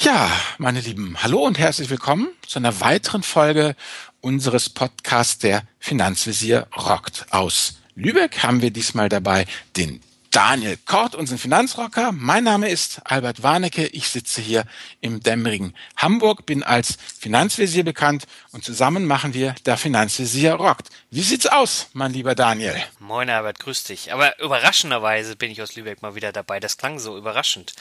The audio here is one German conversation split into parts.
Ja, meine Lieben, hallo und herzlich willkommen zu einer weiteren Folge unseres Podcasts der Finanzvisier rockt. Aus Lübeck haben wir diesmal dabei den Daniel Kort, unseren Finanzrocker. Mein Name ist Albert Warnecke. Ich sitze hier im dämmerigen Hamburg, bin als Finanzvisier bekannt und zusammen machen wir der Finanzvisier rockt. Wie sieht's aus, mein lieber Daniel? Moin Albert, grüß dich. Aber überraschenderweise bin ich aus Lübeck mal wieder dabei. Das klang so überraschend.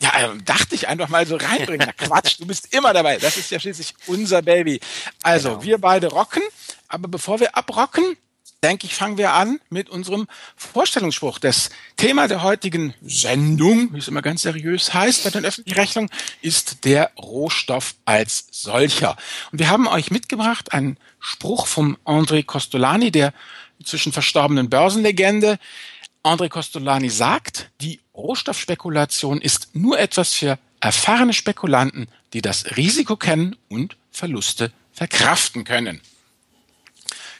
Ja, äh, dachte ich einfach mal so reinbringen. Na Quatsch, du bist immer dabei. Das ist ja schließlich unser Baby. Also, genau. wir beide rocken. Aber bevor wir abrocken, denke ich, fangen wir an mit unserem Vorstellungsspruch. Das Thema der heutigen Sendung, wie es immer ganz seriös heißt bei den öffentlichen Rechnungen, ist der Rohstoff als solcher. Und wir haben euch mitgebracht einen Spruch vom André Costolani, der zwischen verstorbenen Börsenlegende. André Costolani sagt, die Rohstoffspekulation ist nur etwas für erfahrene Spekulanten, die das Risiko kennen und Verluste verkraften können.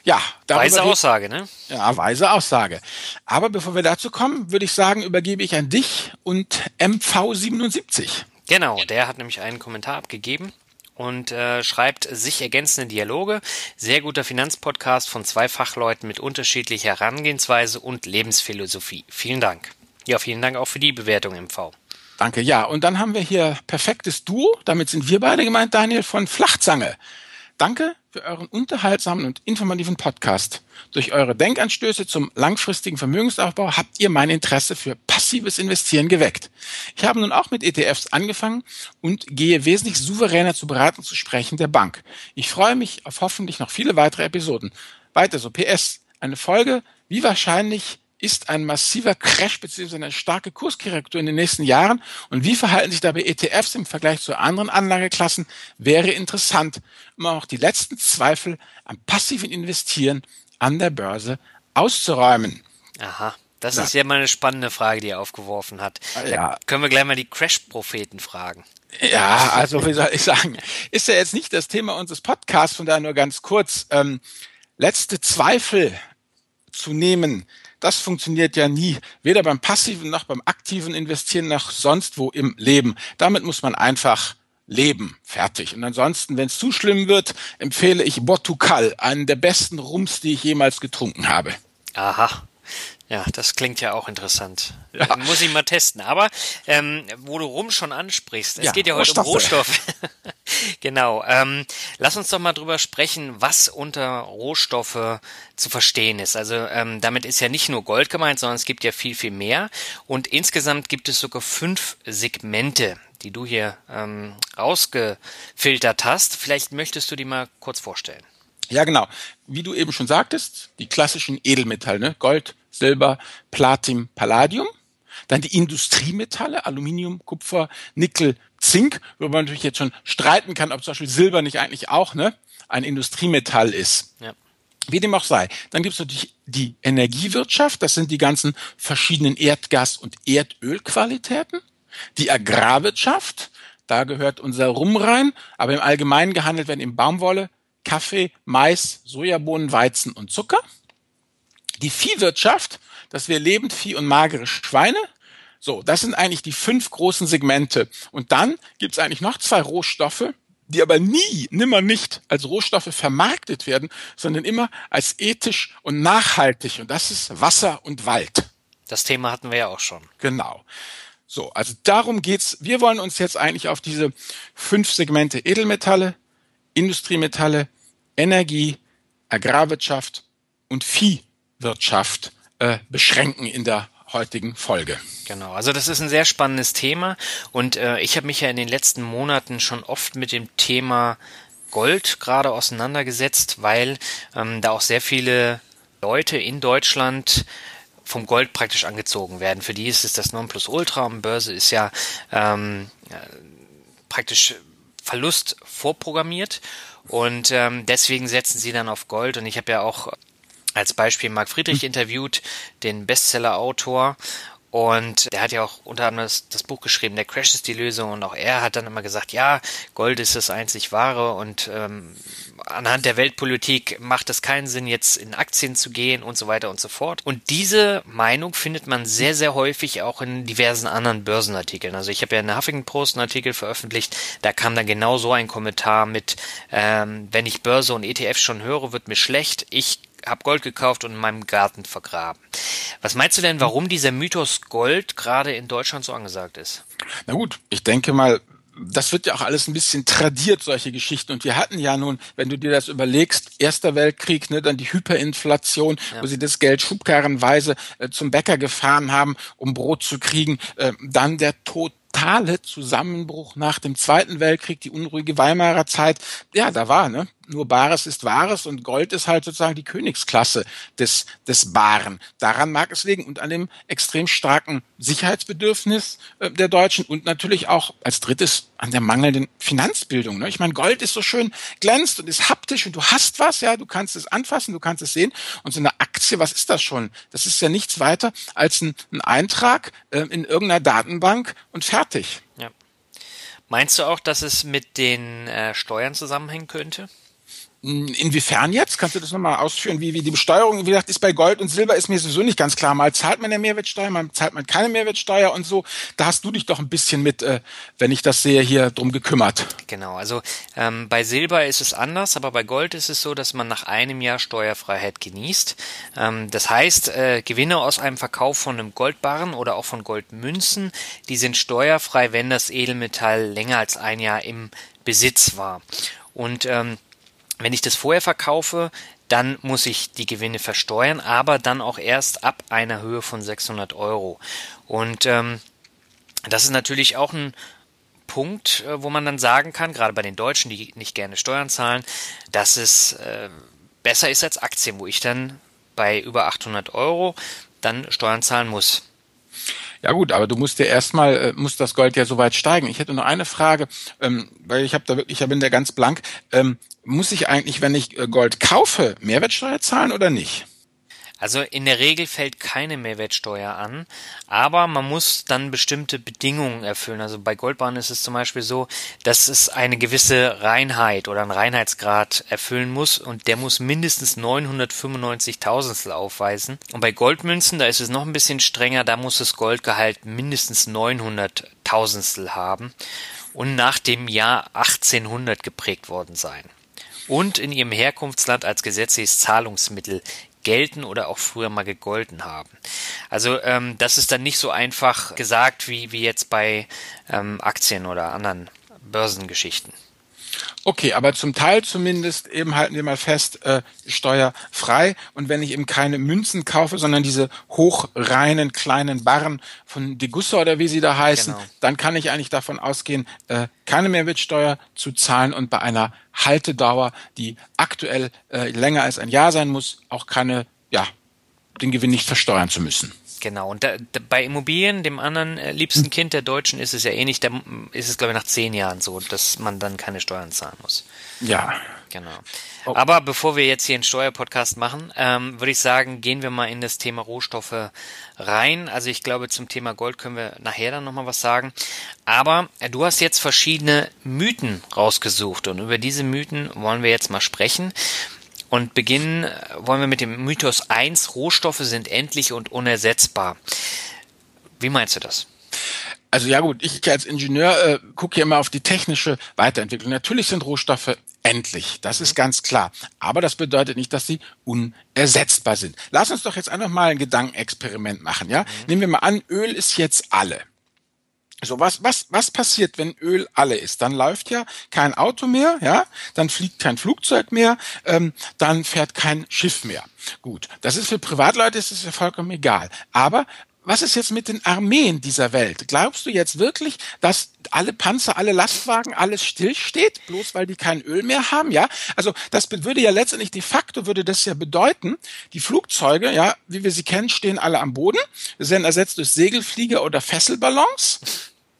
Ja, weise Aussage, ne? Ja, weise Aussage. Aber bevor wir dazu kommen, würde ich sagen, übergebe ich an dich und MV77. Genau, der hat nämlich einen Kommentar abgegeben und äh, schreibt sich ergänzende Dialoge. Sehr guter Finanzpodcast von zwei Fachleuten mit unterschiedlicher Herangehensweise und Lebensphilosophie. Vielen Dank. Ja, vielen Dank auch für die Bewertung MV. Danke. Ja, und dann haben wir hier perfektes Duo. Damit sind wir beide gemeint, Daniel von Flachzange. Danke für euren unterhaltsamen und informativen Podcast. Durch eure Denkanstöße zum langfristigen Vermögensaufbau habt ihr mein Interesse für passives Investieren geweckt. Ich habe nun auch mit ETFs angefangen und gehe wesentlich souveräner zu Beratung zu sprechen der Bank. Ich freue mich auf hoffentlich noch viele weitere Episoden. Weiter so PS. Eine Folge, wie wahrscheinlich ist ein massiver Crash bzw. eine starke Kurskorrektur in den nächsten Jahren und wie verhalten sich dabei ETFs im Vergleich zu anderen Anlageklassen, wäre interessant, um auch die letzten Zweifel am passiven Investieren an der Börse auszuräumen. Aha. Das ja. ist ja mal eine spannende Frage, die er aufgeworfen hat. Ja. können wir gleich mal die Crash-Propheten fragen. Ja, also wie soll ich sagen, ist ja jetzt nicht das Thema unseres Podcasts, von daher nur ganz kurz. Ähm, letzte Zweifel zu nehmen, das funktioniert ja nie, weder beim passiven noch beim aktiven Investieren noch sonst wo im Leben. Damit muss man einfach leben. Fertig. Und ansonsten, wenn es zu schlimm wird, empfehle ich Botukal, einen der besten Rums, die ich jemals getrunken habe. Aha. Ja, das klingt ja auch interessant. Ja. Muss ich mal testen. Aber ähm, wo du rum schon ansprichst, es ja, geht ja heute Rohstoffe. um Rohstoffe. genau. Ähm, lass uns doch mal drüber sprechen, was unter Rohstoffe zu verstehen ist. Also ähm, damit ist ja nicht nur Gold gemeint, sondern es gibt ja viel, viel mehr. Und insgesamt gibt es sogar fünf Segmente, die du hier ähm, rausgefiltert hast. Vielleicht möchtest du die mal kurz vorstellen. Ja, genau. Wie du eben schon sagtest, die klassischen Edelmetalle, ne? Gold, Silber, Platin, Palladium. Dann die Industriemetalle, Aluminium, Kupfer, Nickel, Zink, wo man natürlich jetzt schon streiten kann, ob zum Beispiel Silber nicht eigentlich auch ne, ein Industriemetall ist. Ja. Wie dem auch sei. Dann gibt es natürlich die Energiewirtschaft, das sind die ganzen verschiedenen Erdgas- und Erdölqualitäten. Die Agrarwirtschaft, da gehört unser Rum rein, aber im Allgemeinen gehandelt werden eben Baumwolle, Kaffee, Mais, Sojabohnen, Weizen und Zucker. Die Viehwirtschaft, das wäre Lebendvieh und magere Schweine. So, das sind eigentlich die fünf großen Segmente. Und dann gibt es eigentlich noch zwei Rohstoffe, die aber nie, nimmer nicht als Rohstoffe vermarktet werden, sondern immer als ethisch und nachhaltig. Und das ist Wasser und Wald. Das Thema hatten wir ja auch schon. Genau. So, also darum geht's. Wir wollen uns jetzt eigentlich auf diese fünf Segmente Edelmetalle, Industriemetalle, Energie, Agrarwirtschaft und Viehwirtschaft äh, beschränken in der heutigen Folge. Genau, also das ist ein sehr spannendes Thema und äh, ich habe mich ja in den letzten Monaten schon oft mit dem Thema Gold gerade auseinandergesetzt, weil ähm, da auch sehr viele Leute in Deutschland vom Gold praktisch angezogen werden. Für die ist es das Nonplusultra und Börse ist ja ähm, äh, praktisch Verlust vorprogrammiert und ähm, deswegen setzen sie dann auf Gold. Und ich habe ja auch als Beispiel Marc Friedrich interviewt, den Bestseller-Autor. Und der hat ja auch unter anderem das, das, Buch geschrieben, der Crash ist die Lösung. Und auch er hat dann immer gesagt, ja, Gold ist das einzig wahre und ähm, anhand der Weltpolitik macht es keinen Sinn, jetzt in Aktien zu gehen und so weiter und so fort. Und diese Meinung findet man sehr, sehr häufig auch in diversen anderen Börsenartikeln. Also ich habe ja in der Huffington Post einen Artikel veröffentlicht, da kam dann genau so ein Kommentar mit, ähm, wenn ich Börse und ETF schon höre, wird mir schlecht. Ich habe Gold gekauft und in meinem Garten vergraben. Was meinst du denn, warum dieser Mythos Gold gerade in Deutschland so angesagt ist? Na gut, ich denke mal, das wird ja auch alles ein bisschen tradiert, solche Geschichten. Und wir hatten ja nun, wenn du dir das überlegst, Erster Weltkrieg, ne, dann die Hyperinflation, ja. wo sie das Geld schubkarrenweise äh, zum Bäcker gefahren haben, um Brot zu kriegen. Äh, dann der Tod totale Zusammenbruch nach dem Zweiten Weltkrieg, die unruhige Weimarer Zeit. Ja, da war, ne? Nur Bares ist Wahres und Gold ist halt sozusagen die Königsklasse des, des Baren. Daran mag es liegen und an dem extrem starken Sicherheitsbedürfnis äh, der Deutschen und natürlich auch als drittes an der mangelnden Finanzbildung. Ne? Ich meine, Gold ist so schön glänzt und ist haptisch und du hast was, ja, du kannst es anfassen, du kannst es sehen. Und so eine Aktie, was ist das schon? Das ist ja nichts weiter als ein, ein Eintrag äh, in irgendeiner Datenbank und fertig. Ja. Meinst du auch, dass es mit den äh, Steuern zusammenhängen könnte? Inwiefern jetzt? Kannst du das nochmal ausführen? Wie, wie die Besteuerung, wie gesagt, ist bei Gold und Silber ist mir sowieso nicht ganz klar. Mal zahlt man eine Mehrwertsteuer, mal zahlt man keine Mehrwertsteuer und so. Da hast du dich doch ein bisschen mit, äh, wenn ich das sehe, hier drum gekümmert. Genau, also ähm, bei Silber ist es anders, aber bei Gold ist es so, dass man nach einem Jahr Steuerfreiheit genießt. Ähm, das heißt, äh, Gewinne aus einem Verkauf von einem Goldbarren oder auch von Goldmünzen, die sind steuerfrei, wenn das Edelmetall länger als ein Jahr im Besitz war. Und ähm, wenn ich das vorher verkaufe, dann muss ich die Gewinne versteuern, aber dann auch erst ab einer Höhe von 600 Euro. Und ähm, das ist natürlich auch ein Punkt, äh, wo man dann sagen kann, gerade bei den Deutschen, die nicht gerne Steuern zahlen, dass es äh, besser ist als Aktien, wo ich dann bei über 800 Euro dann Steuern zahlen muss. Ja gut, aber du musst ja erstmal, äh, muss das Gold ja so weit steigen. Ich hätte noch eine Frage, ähm, weil ich habe da wirklich, ich bin da ganz blank. Ähm, muss ich eigentlich, wenn ich äh, Gold kaufe, Mehrwertsteuer zahlen oder nicht? Also in der Regel fällt keine Mehrwertsteuer an, aber man muss dann bestimmte Bedingungen erfüllen. Also bei Goldbahn ist es zum Beispiel so, dass es eine gewisse Reinheit oder einen Reinheitsgrad erfüllen muss und der muss mindestens 995 Tausendstel aufweisen. Und bei Goldmünzen, da ist es noch ein bisschen strenger, da muss das Goldgehalt mindestens 900 Tausendstel haben und nach dem Jahr 1800 geprägt worden sein und in ihrem Herkunftsland als gesetzliches Zahlungsmittel gelten oder auch früher mal gegolten haben. Also ähm, das ist dann nicht so einfach gesagt wie, wie jetzt bei ähm, Aktien oder anderen Börsengeschichten. Okay, aber zum Teil zumindest eben halten wir mal fest, äh, steuerfrei. Und wenn ich eben keine Münzen kaufe, sondern diese hochreinen kleinen Barren von Degussa oder wie sie da heißen, genau. dann kann ich eigentlich davon ausgehen, äh, keine Mehrwertsteuer zu zahlen und bei einer Haltedauer, die aktuell äh, länger als ein Jahr sein muss, auch keine, ja, den Gewinn nicht versteuern zu müssen. Genau, und da, da, bei Immobilien, dem anderen äh, liebsten Kind der Deutschen, ist es ja ähnlich, da ist es, glaube ich, nach zehn Jahren so, dass man dann keine Steuern zahlen muss. Ja. Genau. Oh. Aber bevor wir jetzt hier einen Steuerpodcast machen, ähm, würde ich sagen, gehen wir mal in das Thema Rohstoffe rein. Also ich glaube, zum Thema Gold können wir nachher dann nochmal was sagen. Aber äh, du hast jetzt verschiedene Mythen rausgesucht und über diese Mythen wollen wir jetzt mal sprechen. Und beginnen wollen wir mit dem Mythos 1, Rohstoffe sind endlich und unersetzbar. Wie meinst du das? Also ja gut, ich als Ingenieur äh, gucke hier immer auf die technische Weiterentwicklung. Natürlich sind Rohstoffe endlich, das ist ganz klar. Aber das bedeutet nicht, dass sie unersetzbar sind. Lass uns doch jetzt einfach mal ein Gedankenexperiment machen, ja? Mhm. Nehmen wir mal an, Öl ist jetzt alle. So, was, was, was passiert, wenn Öl alle ist? Dann läuft ja kein Auto mehr, ja, dann fliegt kein Flugzeug mehr, ähm, dann fährt kein Schiff mehr. Gut, das ist für Privatleute ist es ja vollkommen egal. Aber was ist jetzt mit den Armeen dieser Welt? Glaubst du jetzt wirklich, dass alle Panzer, alle Lastwagen, alles stillsteht, bloß weil die kein Öl mehr haben? Ja, also das würde ja letztendlich de facto würde das ja bedeuten, die Flugzeuge, ja, wie wir sie kennen, stehen alle am Boden, sie werden ersetzt durch Segelflieger oder Fesselballons.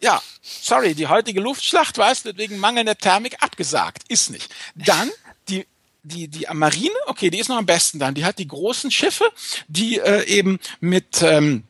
Ja, sorry, die heutige Luftschlacht, weißt du, wegen mangelnder Thermik abgesagt. Ist nicht. Dann die die, die Marine, okay, die ist noch am besten dann. Die hat die großen Schiffe, die äh, eben mit ähm,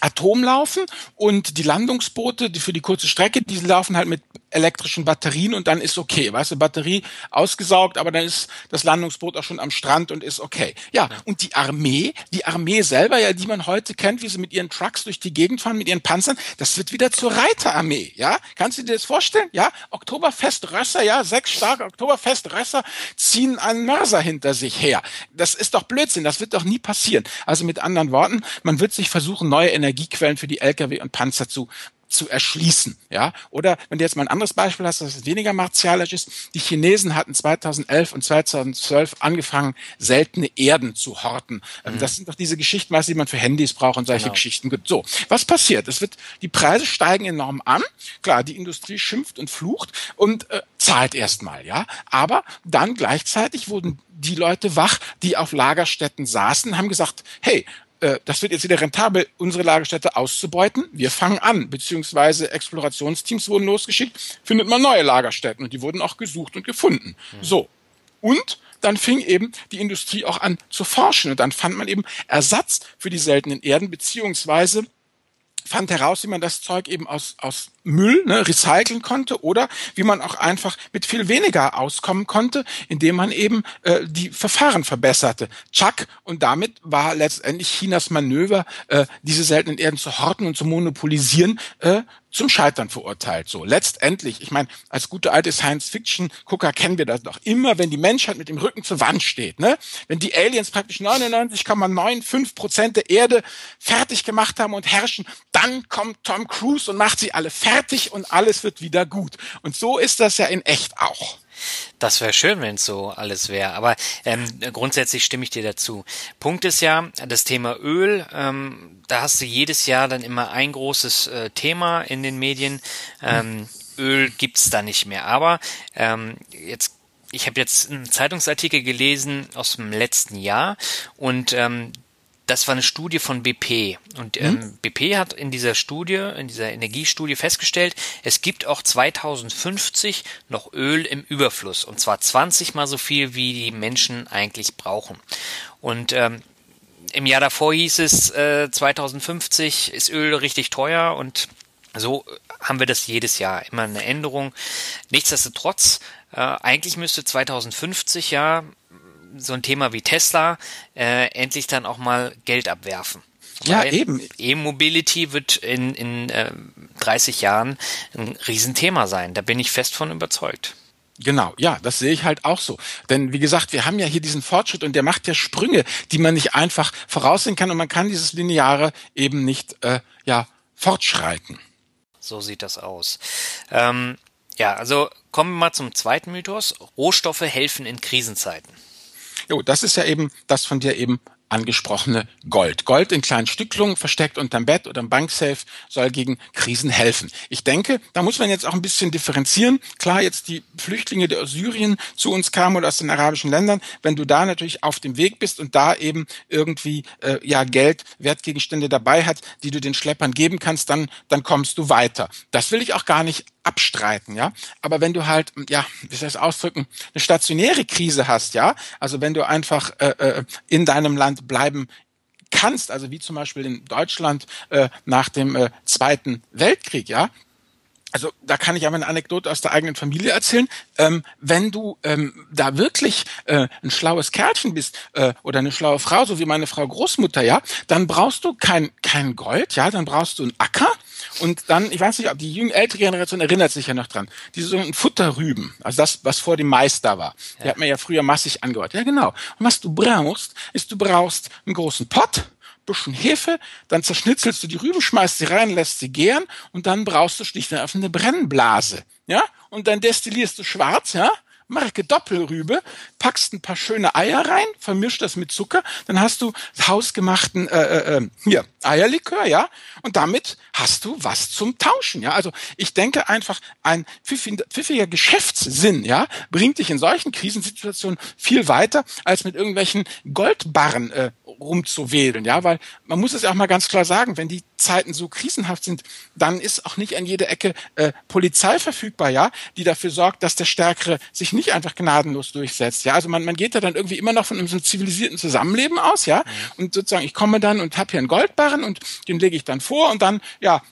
Atom laufen und die Landungsboote, die für die kurze Strecke, die laufen halt mit elektrischen Batterien und dann ist okay. Weißt du, Batterie ausgesaugt, aber dann ist das Landungsboot auch schon am Strand und ist okay. Ja, und die Armee, die Armee selber, ja, die man heute kennt, wie sie mit ihren Trucks durch die Gegend fahren, mit ihren Panzern, das wird wieder zur Reiterarmee, ja? Kannst du dir das vorstellen? Ja, Oktoberfest Rösser, ja, sechs starke Oktoberfest Rösser ziehen einen Mörser hinter sich her. Das ist doch Blödsinn, das wird doch nie passieren. Also mit anderen Worten, man wird sich versuchen, neue Energiequellen für die Lkw und Panzer zu zu erschließen, ja. Oder wenn du jetzt mal ein anderes Beispiel hast, das weniger martialisch ist, die Chinesen hatten 2011 und 2012 angefangen, seltene Erden zu horten. Ähm, mhm. Das sind doch diese Geschichten, was die man für Handys braucht und solche genau. Geschichten gibt. So, was passiert? Es wird, die Preise steigen enorm an. Klar, die Industrie schimpft und flucht und äh, zahlt erstmal, ja. Aber dann gleichzeitig wurden die Leute wach, die auf Lagerstätten saßen, haben gesagt, hey, äh, das wird jetzt wieder rentabel, unsere Lagerstätte auszubeuten. Wir fangen an, beziehungsweise Explorationsteams wurden losgeschickt, findet man neue Lagerstätten und die wurden auch gesucht und gefunden. Mhm. So. Und dann fing eben die Industrie auch an zu forschen und dann fand man eben Ersatz für die seltenen Erden, beziehungsweise fand heraus, wie man das Zeug eben aus, aus Müll ne, recyceln konnte oder wie man auch einfach mit viel weniger auskommen konnte, indem man eben äh, die Verfahren verbesserte. Chuck und damit war letztendlich Chinas Manöver, äh, diese seltenen Erden zu horten und zu monopolisieren, äh, zum Scheitern verurteilt. So, letztendlich, ich meine, als gute alte Science-Fiction-Gucker kennen wir das doch immer, wenn die Menschheit mit dem Rücken zur Wand steht, ne? Wenn die Aliens praktisch 99,95 Prozent der Erde fertig gemacht haben und herrschen, dann kommt Tom Cruise und macht sie alle fertig fertig und alles wird wieder gut. Und so ist das ja in echt auch. Das wäre schön, wenn es so alles wäre. Aber ähm, grundsätzlich stimme ich dir dazu. Punkt ist ja, das Thema Öl, ähm, da hast du jedes Jahr dann immer ein großes äh, Thema in den Medien. Ähm, Öl gibt's da nicht mehr. Aber ähm, jetzt ich habe jetzt einen Zeitungsartikel gelesen aus dem letzten Jahr und ähm, das war eine Studie von BP. Und ähm, mhm. BP hat in dieser Studie, in dieser Energiestudie festgestellt, es gibt auch 2050 noch Öl im Überfluss. Und zwar 20 mal so viel, wie die Menschen eigentlich brauchen. Und ähm, im Jahr davor hieß es, äh, 2050 ist Öl richtig teuer und so haben wir das jedes Jahr, immer eine Änderung. Nichtsdestotrotz, äh, eigentlich müsste 2050 ja so ein Thema wie Tesla äh, endlich dann auch mal Geld abwerfen. Ja, Weil eben. E-Mobility wird in, in äh, 30 Jahren ein Riesenthema sein. Da bin ich fest von überzeugt. Genau, ja, das sehe ich halt auch so. Denn wie gesagt, wir haben ja hier diesen Fortschritt und der macht ja Sprünge, die man nicht einfach voraussehen kann und man kann dieses Lineare eben nicht äh, ja fortschreiten. So sieht das aus. Ähm, ja, also kommen wir mal zum zweiten Mythos. Rohstoffe helfen in Krisenzeiten. Jo, das ist ja eben das von dir eben angesprochene Gold. Gold in kleinen Stücklungen versteckt unterm Bett oder im Banksafe soll gegen Krisen helfen. Ich denke, da muss man jetzt auch ein bisschen differenzieren. Klar, jetzt die Flüchtlinge, die aus Syrien zu uns kamen oder aus den arabischen Ländern, wenn du da natürlich auf dem Weg bist und da eben irgendwie äh, ja Geld, Wertgegenstände dabei hat, die du den Schleppern geben kannst, dann dann kommst du weiter. Das will ich auch gar nicht abstreiten, ja. Aber wenn du halt, ja, wie soll ich das ausdrücken, eine stationäre Krise hast, ja, also wenn du einfach äh, äh, in deinem Land bleiben kannst, also wie zum Beispiel in Deutschland äh, nach dem äh, Zweiten Weltkrieg, ja, also da kann ich aber eine Anekdote aus der eigenen Familie erzählen. Ähm, wenn du ähm, da wirklich äh, ein schlaues Kerlchen bist äh, oder eine schlaue Frau, so wie meine Frau Großmutter, ja, dann brauchst du kein kein Gold, ja, dann brauchst du einen Acker und dann, ich weiß nicht, ob die jüngere ältere Generation erinnert sich ja noch dran, diese sogenannten Futterrüben, also das, was vor dem Mais da war. Ja. Die hat man ja früher massig angehört. Ja, genau. Und was du brauchst, ist, du brauchst einen großen Pott, bisschen Hefe, dann zerschnitzelst du die Rüben, schmeißt sie rein, lässt sie gären und dann brauchst du schlicht und einfach eine Brennblase, ja? Und dann destillierst du schwarz, ja? Marke Doppelrübe, packst ein paar schöne Eier rein, vermischt das mit Zucker, dann hast du hausgemachten äh, äh, äh, hier Eierlikör, ja, und damit hast du was zum Tauschen, ja. Also ich denke einfach, ein pfiffiger Geschäftssinn, ja, bringt dich in solchen Krisensituationen viel weiter, als mit irgendwelchen Goldbarren äh, rumzuwählen, ja, weil man muss es ja auch mal ganz klar sagen, wenn die Zeiten so krisenhaft sind, dann ist auch nicht an jeder Ecke äh, Polizei verfügbar, ja, die dafür sorgt, dass der Stärkere sich nicht einfach gnadenlos durchsetzt. Ja, also man, man geht da dann irgendwie immer noch von einem zivilisierten Zusammenleben aus, ja. Mhm. Und sozusagen, ich komme dann und habe hier einen Goldbarren und den lege ich dann vor und dann, ja,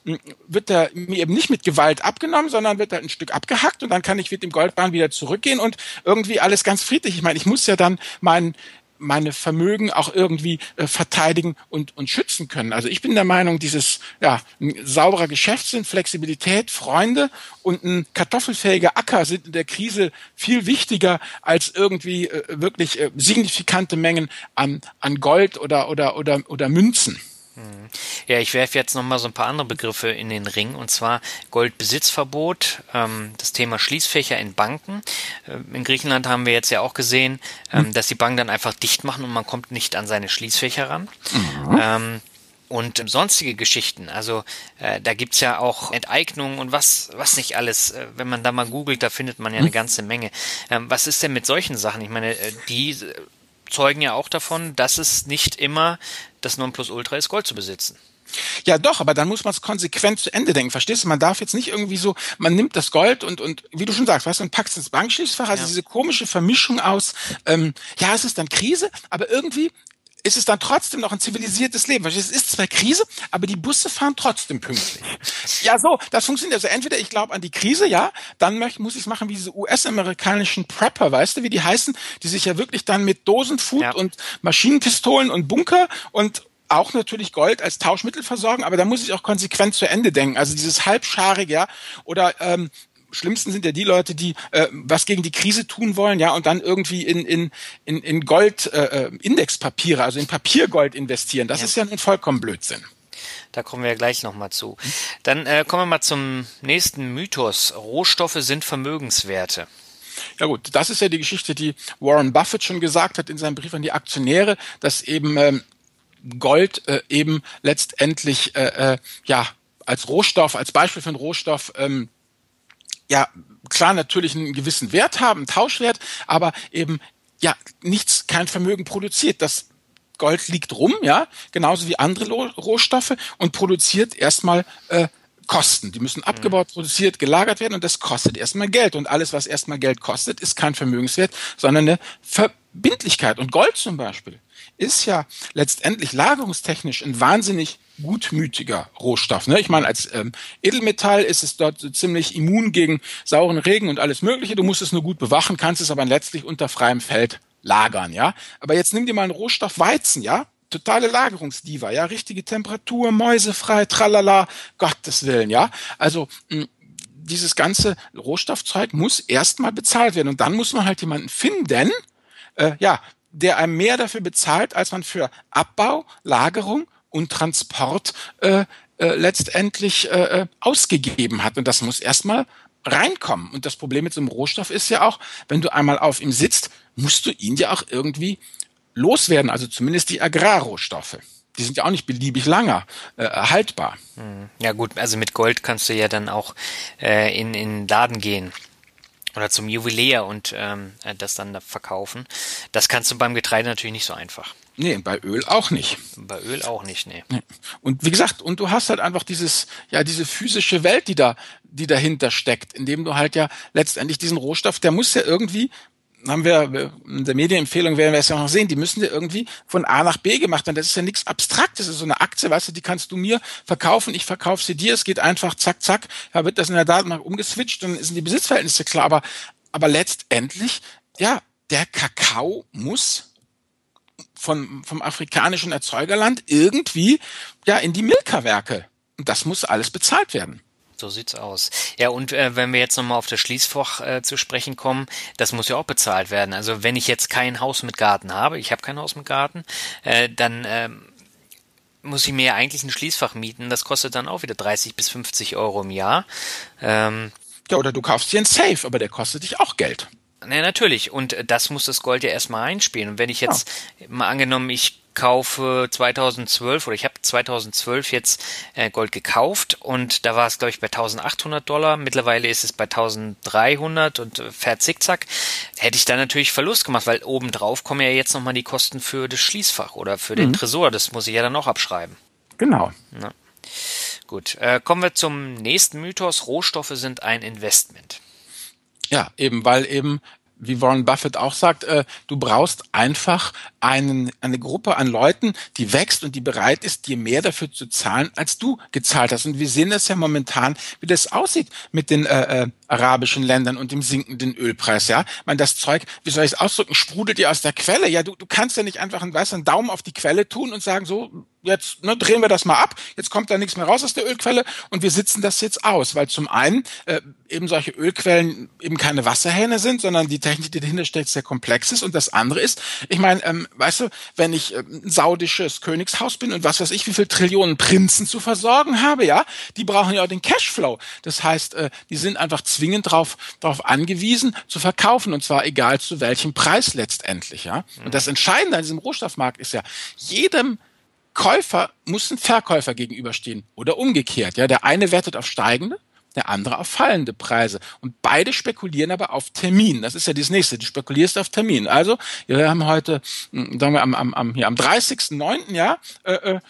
wird der mir eben nicht mit Gewalt abgenommen, sondern wird halt ein Stück abgehackt und dann kann ich mit dem Goldbarren wieder zurückgehen und irgendwie alles ganz friedlich. Ich meine, ich muss ja dann meinen meine Vermögen auch irgendwie äh, verteidigen und, und schützen können. Also ich bin der Meinung, dieses ja, ein sauberer Geschäftssinn, Flexibilität, Freunde und ein kartoffelfähiger Acker sind in der Krise viel wichtiger als irgendwie äh, wirklich äh, signifikante Mengen an, an Gold oder, oder, oder, oder Münzen. Ja, ich werfe jetzt nochmal so ein paar andere Begriffe in den Ring, und zwar Goldbesitzverbot, ähm, das Thema Schließfächer in Banken. Äh, in Griechenland haben wir jetzt ja auch gesehen, ähm, mhm. dass die Banken dann einfach dicht machen und man kommt nicht an seine Schließfächer ran. Mhm. Ähm, und sonstige Geschichten. Also äh, da gibt's ja auch Enteignungen und was, was nicht alles. Äh, wenn man da mal googelt, da findet man ja eine mhm. ganze Menge. Ähm, was ist denn mit solchen Sachen? Ich meine, äh, die zeugen ja auch davon, dass es nicht immer das Nonplusultra ist, Gold zu besitzen. Ja, doch, aber dann muss man es konsequent zu Ende denken. Verstehst du? Man darf jetzt nicht irgendwie so, man nimmt das Gold und, und wie du schon sagst, weißt du, und packt es ins Bankschließfach. Also ja. diese komische Vermischung aus, ähm, ja, es ist dann Krise, aber irgendwie ist es dann trotzdem noch ein zivilisiertes Leben. Es ist zwar Krise, aber die Busse fahren trotzdem pünktlich. Ja, so, das funktioniert. Also entweder ich glaube an die Krise, ja, dann möchte, muss ich es machen wie diese US-amerikanischen Prepper, weißt du, wie die heißen, die sich ja wirklich dann mit Dosenfood ja. und Maschinenpistolen und Bunker und auch natürlich Gold als Tauschmittel versorgen, aber da muss ich auch konsequent zu Ende denken. Also dieses halbscharig, ja, oder ähm, schlimmsten sind ja die Leute, die äh, was gegen die Krise tun wollen, ja, und dann irgendwie in in in, in Gold äh, äh, Indexpapiere, also in Papiergold investieren. Das ja. ist ja nun vollkommen Blödsinn. Da kommen wir ja gleich nochmal zu. Dann äh, kommen wir mal zum nächsten Mythos. Rohstoffe sind Vermögenswerte. Ja gut, das ist ja die Geschichte, die Warren Buffett schon gesagt hat in seinem Brief an die Aktionäre, dass eben ähm, Gold äh, eben letztendlich äh, äh, ja als Rohstoff, als Beispiel für einen Rohstoff ähm, ja klar natürlich einen gewissen Wert haben, einen Tauschwert, aber eben ja nichts, kein Vermögen produziert. Das Gold liegt rum, ja, genauso wie andere Rohstoffe und produziert erstmal äh, Kosten. Die müssen abgebaut, produziert, gelagert werden und das kostet erstmal Geld. Und alles, was erstmal Geld kostet, ist kein Vermögenswert, sondern eine Verbindlichkeit. Und Gold zum Beispiel ist ja letztendlich lagerungstechnisch ein wahnsinnig gutmütiger Rohstoff. Ne? Ich meine, als ähm, Edelmetall ist es dort so ziemlich immun gegen sauren Regen und alles Mögliche. Du musst es nur gut bewachen, kannst es aber letztlich unter freiem Feld lagern, ja. Aber jetzt nimm dir mal einen Rohstoff Weizen, ja. Totale Lagerungsdiva, ja. Richtige Temperatur, mäusefrei, tralala, Gottes Willen, ja. Also, mh, dieses ganze Rohstoffzeug muss erstmal bezahlt werden und dann muss man halt jemanden finden, äh, ja, der einem mehr dafür bezahlt, als man für Abbau, Lagerung und Transport äh, äh, letztendlich äh, äh, ausgegeben hat. Und das muss erstmal reinkommen. Und das Problem mit so einem Rohstoff ist ja auch, wenn du einmal auf ihm sitzt, musst du ihn ja auch irgendwie loswerden. Also zumindest die Agrarrohstoffe. Die sind ja auch nicht beliebig langer äh, haltbar. Hm. Ja gut, also mit Gold kannst du ja dann auch äh, in in Laden gehen oder zum Juwelier und ähm, äh, das dann verkaufen. Das kannst du beim Getreide natürlich nicht so einfach. Nee, bei Öl auch nicht. Bei Öl auch nicht, nee. Und wie gesagt, und du hast halt einfach dieses, ja, diese physische Welt, die da, die dahinter steckt, indem du halt ja letztendlich diesen Rohstoff, der muss ja irgendwie, haben wir in der Medienempfehlung werden wir es ja noch sehen, die müssen ja irgendwie von A nach B gemacht werden. Das ist ja nichts Abstraktes, das ist so eine Aktie, weißt du, die kannst du mir verkaufen, ich verkaufe sie dir, es geht einfach zack, zack, da wird das in der Datenbank umgeswitcht, dann sind die Besitzverhältnisse klar, aber, aber letztendlich, ja, der Kakao muss von, vom afrikanischen Erzeugerland irgendwie ja in die Milka-Werke. Und das muss alles bezahlt werden. So sieht's aus. Ja, und äh, wenn wir jetzt nochmal auf das Schließfach äh, zu sprechen kommen, das muss ja auch bezahlt werden. Also wenn ich jetzt kein Haus mit Garten habe, ich habe kein Haus mit Garten, äh, dann ähm, muss ich mir ja eigentlich ein Schließfach mieten. Das kostet dann auch wieder 30 bis 50 Euro im Jahr. Ähm, ja, oder du kaufst dir ein Safe, aber der kostet dich auch Geld. Na, natürlich. Und das muss das Gold ja erstmal einspielen. Und wenn ich jetzt ja. mal angenommen, ich kaufe 2012 oder ich habe 2012 jetzt äh, Gold gekauft und da war es glaube ich bei 1800 Dollar. Mittlerweile ist es bei 1300 und äh, fährt zickzack. Hätte ich da natürlich Verlust gemacht, weil obendrauf kommen ja jetzt nochmal die Kosten für das Schließfach oder für den mhm. Tresor. Das muss ich ja dann noch abschreiben. Genau. Na. Gut, äh, kommen wir zum nächsten Mythos. Rohstoffe sind ein Investment. Ja, eben, weil eben wie Warren Buffett auch sagt, äh, du brauchst einfach einen, eine Gruppe an Leuten, die wächst und die bereit ist, dir mehr dafür zu zahlen, als du gezahlt hast. Und wir sehen das ja momentan, wie das aussieht mit den äh, äh, arabischen Ländern und dem sinkenden Ölpreis. Ja, man das Zeug, wie soll ich es ausdrücken, sprudelt dir aus der Quelle. Ja, du, du kannst ja nicht einfach einen weißen Daumen auf die Quelle tun und sagen so, jetzt ne, drehen wir das mal ab, jetzt kommt da nichts mehr raus aus der Ölquelle und wir sitzen das jetzt aus, weil zum einen äh, eben solche Ölquellen eben keine Wasserhähne sind, sondern die Technik, die dahinter steckt, sehr komplex ist und das andere ist, ich meine, ähm, weißt du, wenn ich äh, ein saudisches Königshaus bin und was weiß ich, wie viel Trillionen Prinzen zu versorgen habe, ja, die brauchen ja auch den Cashflow. Das heißt, äh, die sind einfach zwingend darauf darauf angewiesen zu verkaufen und zwar egal zu welchem Preis letztendlich, ja. Und das Entscheidende an diesem Rohstoffmarkt ist ja, jedem Käufer muss ein Verkäufer gegenüberstehen oder umgekehrt. Ja, der eine wettet auf steigende, der andere auf fallende Preise. Und beide spekulieren aber auf Termin. Das ist ja das nächste. Du spekulierst auf Termin. Also, wir haben heute, sagen wir, am, am, am, hier, am 30.09. Ja, äh, äh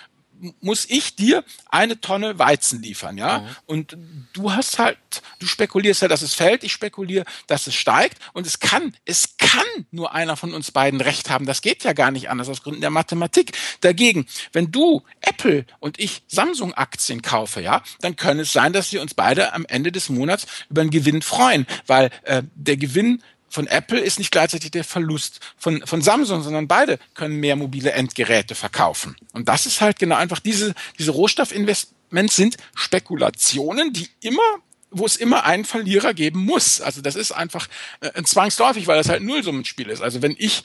muss ich dir eine Tonne Weizen liefern, ja? Mhm. Und du hast halt, du spekulierst halt, dass es fällt, ich spekuliere, dass es steigt und es kann, es kann nur einer von uns beiden recht haben. Das geht ja gar nicht anders aus Gründen der Mathematik. Dagegen, wenn du Apple und ich Samsung Aktien kaufe, ja, dann kann es sein, dass wir uns beide am Ende des Monats über einen Gewinn freuen, weil äh, der Gewinn von Apple ist nicht gleichzeitig der Verlust von, von Samsung, sondern beide können mehr mobile Endgeräte verkaufen. Und das ist halt genau einfach diese, diese Rohstoffinvestments sind Spekulationen, die immer wo es immer einen Verlierer geben muss. Also das ist einfach äh, zwangsläufig, weil das halt Nullsummenspiel ist. Also wenn ich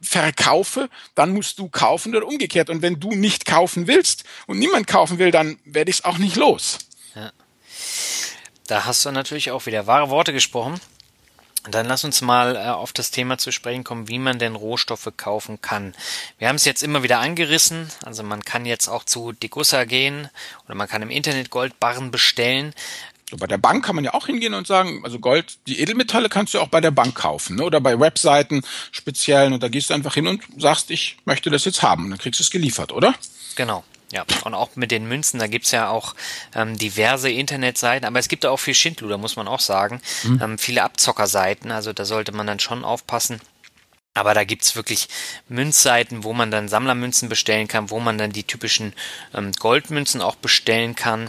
verkaufe, dann musst du kaufen oder umgekehrt. Und wenn du nicht kaufen willst und niemand kaufen will, dann werde ich es auch nicht los. Ja. Da hast du natürlich auch wieder wahre Worte gesprochen. Dann lass uns mal äh, auf das Thema zu sprechen kommen, wie man denn Rohstoffe kaufen kann. Wir haben es jetzt immer wieder angerissen, also man kann jetzt auch zu Degussa gehen oder man kann im Internet Goldbarren bestellen. Bei der Bank kann man ja auch hingehen und sagen, also Gold, die Edelmetalle kannst du auch bei der Bank kaufen ne? oder bei Webseiten speziellen und da gehst du einfach hin und sagst, ich möchte das jetzt haben und dann kriegst du es geliefert, oder? Genau. Ja, und auch mit den Münzen, da gibt's ja auch ähm, diverse Internetseiten, aber es gibt da auch viel Schindluder, muss man auch sagen. Mhm. Ähm, viele Abzockerseiten, also da sollte man dann schon aufpassen. Aber da gibt's wirklich Münzseiten, wo man dann Sammlermünzen bestellen kann, wo man dann die typischen ähm, Goldmünzen auch bestellen kann.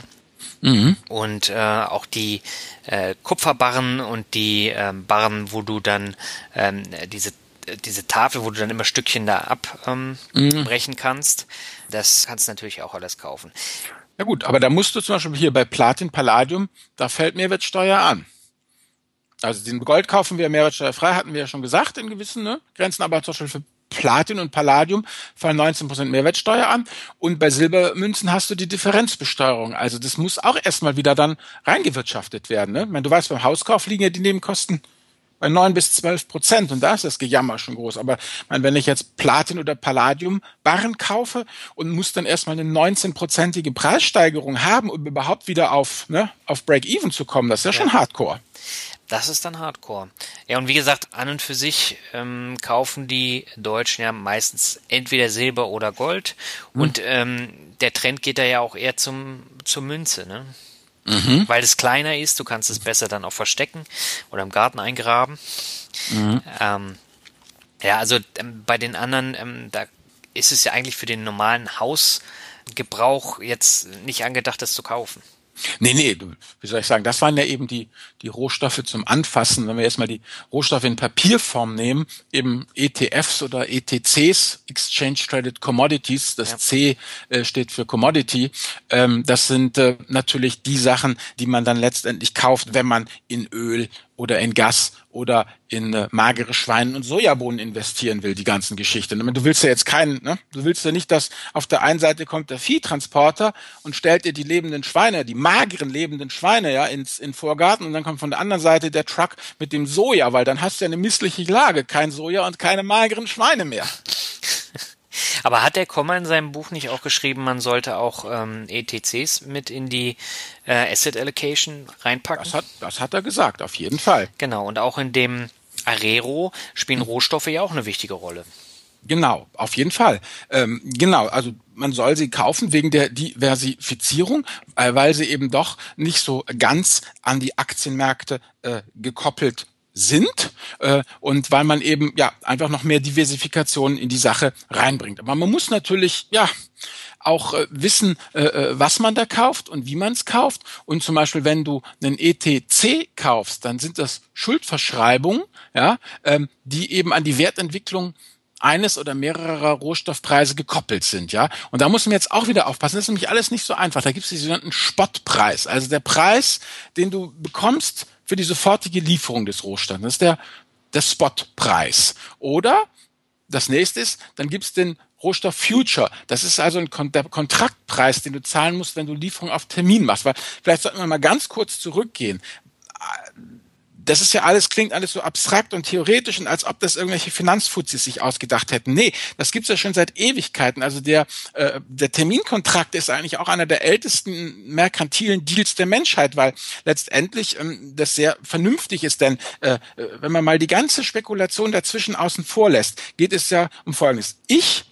Mhm. Und äh, auch die äh, Kupferbarren und die äh, Barren, wo du dann ähm, diese diese Tafel, wo du dann immer Stückchen da abbrechen ähm, mhm. kannst. Das kannst du natürlich auch alles kaufen. Ja gut, aber da musst du zum Beispiel hier bei Platin, Palladium, da fällt Mehrwertsteuer an. Also den Gold kaufen wir mehrwertsteuerfrei, hatten wir ja schon gesagt in gewissen ne, Grenzen, aber zum Beispiel für Platin und Palladium fallen 19% Mehrwertsteuer an und bei Silbermünzen hast du die Differenzbesteuerung. Also das muss auch erstmal wieder dann reingewirtschaftet werden. Ne? Ich meine, du weißt, beim Hauskauf liegen ja die Nebenkosten bei neun bis zwölf Prozent und da ist das Gejammer schon groß. Aber meine, wenn ich jetzt Platin oder Palladium Barren kaufe und muss dann erstmal eine 19-prozentige Preissteigerung haben, um überhaupt wieder auf, ne, auf Break-Even zu kommen, das ist ja, ja. schon Hardcore. Das ist dann Hardcore. Ja, und wie gesagt, an und für sich ähm, kaufen die Deutschen ja meistens entweder Silber oder Gold. Mhm. Und ähm, der Trend geht da ja auch eher zum, zur Münze, ne? Mhm. Weil es kleiner ist, du kannst es besser dann auch verstecken oder im Garten eingraben. Mhm. Ähm, ja, also ähm, bei den anderen, ähm, da ist es ja eigentlich für den normalen Hausgebrauch jetzt nicht angedacht, das zu kaufen. Nee, nee, wie soll ich sagen, das waren ja eben die, die Rohstoffe zum Anfassen. Wenn wir jetzt mal die Rohstoffe in Papierform nehmen, eben ETFs oder ETCs, Exchange Traded Commodities, das ja. C äh, steht für Commodity, ähm, das sind äh, natürlich die Sachen, die man dann letztendlich kauft, wenn man in Öl oder in Gas oder in äh, magere Schweinen und Sojabohnen investieren will, die ganzen Geschichten. Du willst ja jetzt keinen, ne? du willst ja nicht, dass auf der einen Seite kommt der Viehtransporter und stellt dir die lebenden Schweine, die mageren lebenden Schweine ja ins in Vorgarten und dann kommt von der anderen Seite der Truck mit dem Soja, weil dann hast du ja eine missliche Lage, kein Soja und keine mageren Schweine mehr. Aber hat der Komma in seinem Buch nicht auch geschrieben, man sollte auch ähm, ETCs mit in die äh, Asset Allocation reinpacken? Das hat, das hat er gesagt, auf jeden Fall. Genau, und auch in dem Arero spielen Rohstoffe ja auch eine wichtige Rolle. Genau, auf jeden Fall. Ähm, genau, also man soll sie kaufen wegen der Diversifizierung, äh, weil sie eben doch nicht so ganz an die Aktienmärkte äh, gekoppelt sind äh, und weil man eben ja einfach noch mehr Diversifikation in die Sache reinbringt. Aber man muss natürlich ja auch äh, wissen, äh, äh was man da kauft und wie man es kauft. Und zum Beispiel, wenn du einen ETC kaufst, dann sind das Schuldverschreibungen, ja, ähm, die eben an die Wertentwicklung eines oder mehrerer Rohstoffpreise gekoppelt sind, ja. Und da muss man jetzt auch wieder aufpassen. Das ist nämlich alles nicht so einfach. Da gibt es den sogenannten Spottpreis, also der Preis, den du bekommst für die sofortige Lieferung des Rohstoffs. Das ist der, der Spotpreis. Oder das nächste ist, dann gibt es den Rohstoff Future. Das ist also ein Kon der Kontraktpreis, den du zahlen musst, wenn du Lieferung auf Termin machst. Weil vielleicht sollten wir mal ganz kurz zurückgehen das ist ja alles, klingt alles so abstrakt und theoretisch und als ob das irgendwelche Finanzfuzis sich ausgedacht hätten. Nee, das gibt's ja schon seit Ewigkeiten. Also der, äh, der Terminkontrakt ist eigentlich auch einer der ältesten merkantilen Deals der Menschheit, weil letztendlich ähm, das sehr vernünftig ist. Denn äh, wenn man mal die ganze Spekulation dazwischen außen vor lässt, geht es ja um Folgendes. Ich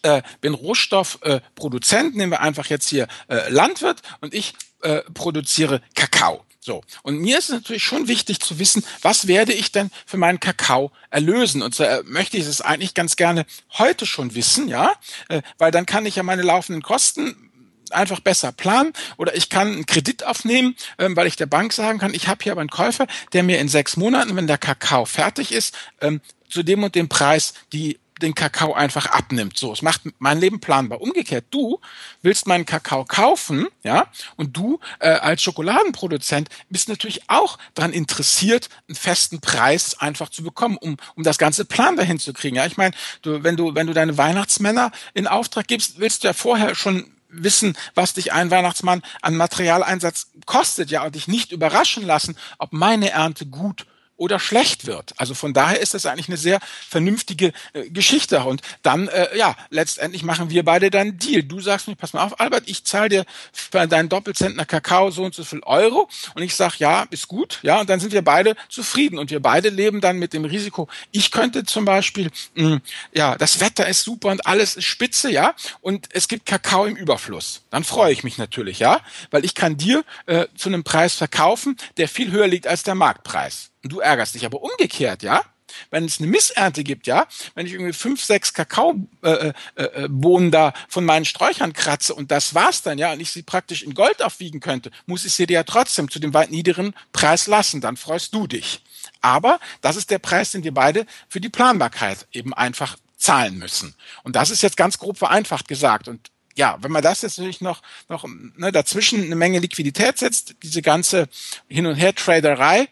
äh, bin Rohstoffproduzent, äh, nehmen wir einfach jetzt hier äh, Landwirt und ich äh, produziere Kakao. So. Und mir ist es natürlich schon wichtig zu wissen, was werde ich denn für meinen Kakao erlösen? Und so äh, möchte ich es eigentlich ganz gerne heute schon wissen, ja, äh, weil dann kann ich ja meine laufenden Kosten einfach besser planen oder ich kann einen Kredit aufnehmen, ähm, weil ich der Bank sagen kann, ich habe hier aber einen Käufer, der mir in sechs Monaten, wenn der Kakao fertig ist, ähm, zu dem und dem Preis die den Kakao einfach abnimmt. So, es macht mein Leben planbar. Umgekehrt, du willst meinen Kakao kaufen, ja, und du äh, als Schokoladenproduzent bist natürlich auch daran interessiert, einen festen Preis einfach zu bekommen, um, um das ganze planbar hinzukriegen. Ja, ich meine, du, wenn du wenn du deine Weihnachtsmänner in Auftrag gibst, willst du ja vorher schon wissen, was dich ein Weihnachtsmann an Materialeinsatz kostet, ja, und dich nicht überraschen lassen, ob meine Ernte gut oder schlecht wird. Also von daher ist das eigentlich eine sehr vernünftige äh, Geschichte. Und dann, äh, ja, letztendlich machen wir beide dann Deal. Du sagst mir, pass mal auf, Albert, ich zahle dir für deinen Doppelzentner Kakao so und so viel Euro. Und ich sag, ja, ist gut. Ja, und dann sind wir beide zufrieden. Und wir beide leben dann mit dem Risiko. Ich könnte zum Beispiel, mh, ja, das Wetter ist super und alles ist spitze, ja, und es gibt Kakao im Überfluss. Dann freue ich mich natürlich, ja, weil ich kann dir äh, zu einem Preis verkaufen, der viel höher liegt als der Marktpreis. Und du ärgerst dich aber umgekehrt, ja? Wenn es eine Missernte gibt, ja, wenn ich irgendwie fünf, sechs Kakaobohnen äh, äh, äh da von meinen Sträuchern kratze und das war's dann, ja, und ich sie praktisch in Gold aufwiegen könnte, muss ich sie dir ja trotzdem zu dem weit niederen Preis lassen, dann freust du dich. Aber das ist der Preis, den wir beide für die Planbarkeit eben einfach zahlen müssen. Und das ist jetzt ganz grob vereinfacht gesagt. Und ja, wenn man das jetzt natürlich noch, noch ne, dazwischen eine Menge Liquidität setzt, diese ganze Hin- und Her-Traderei,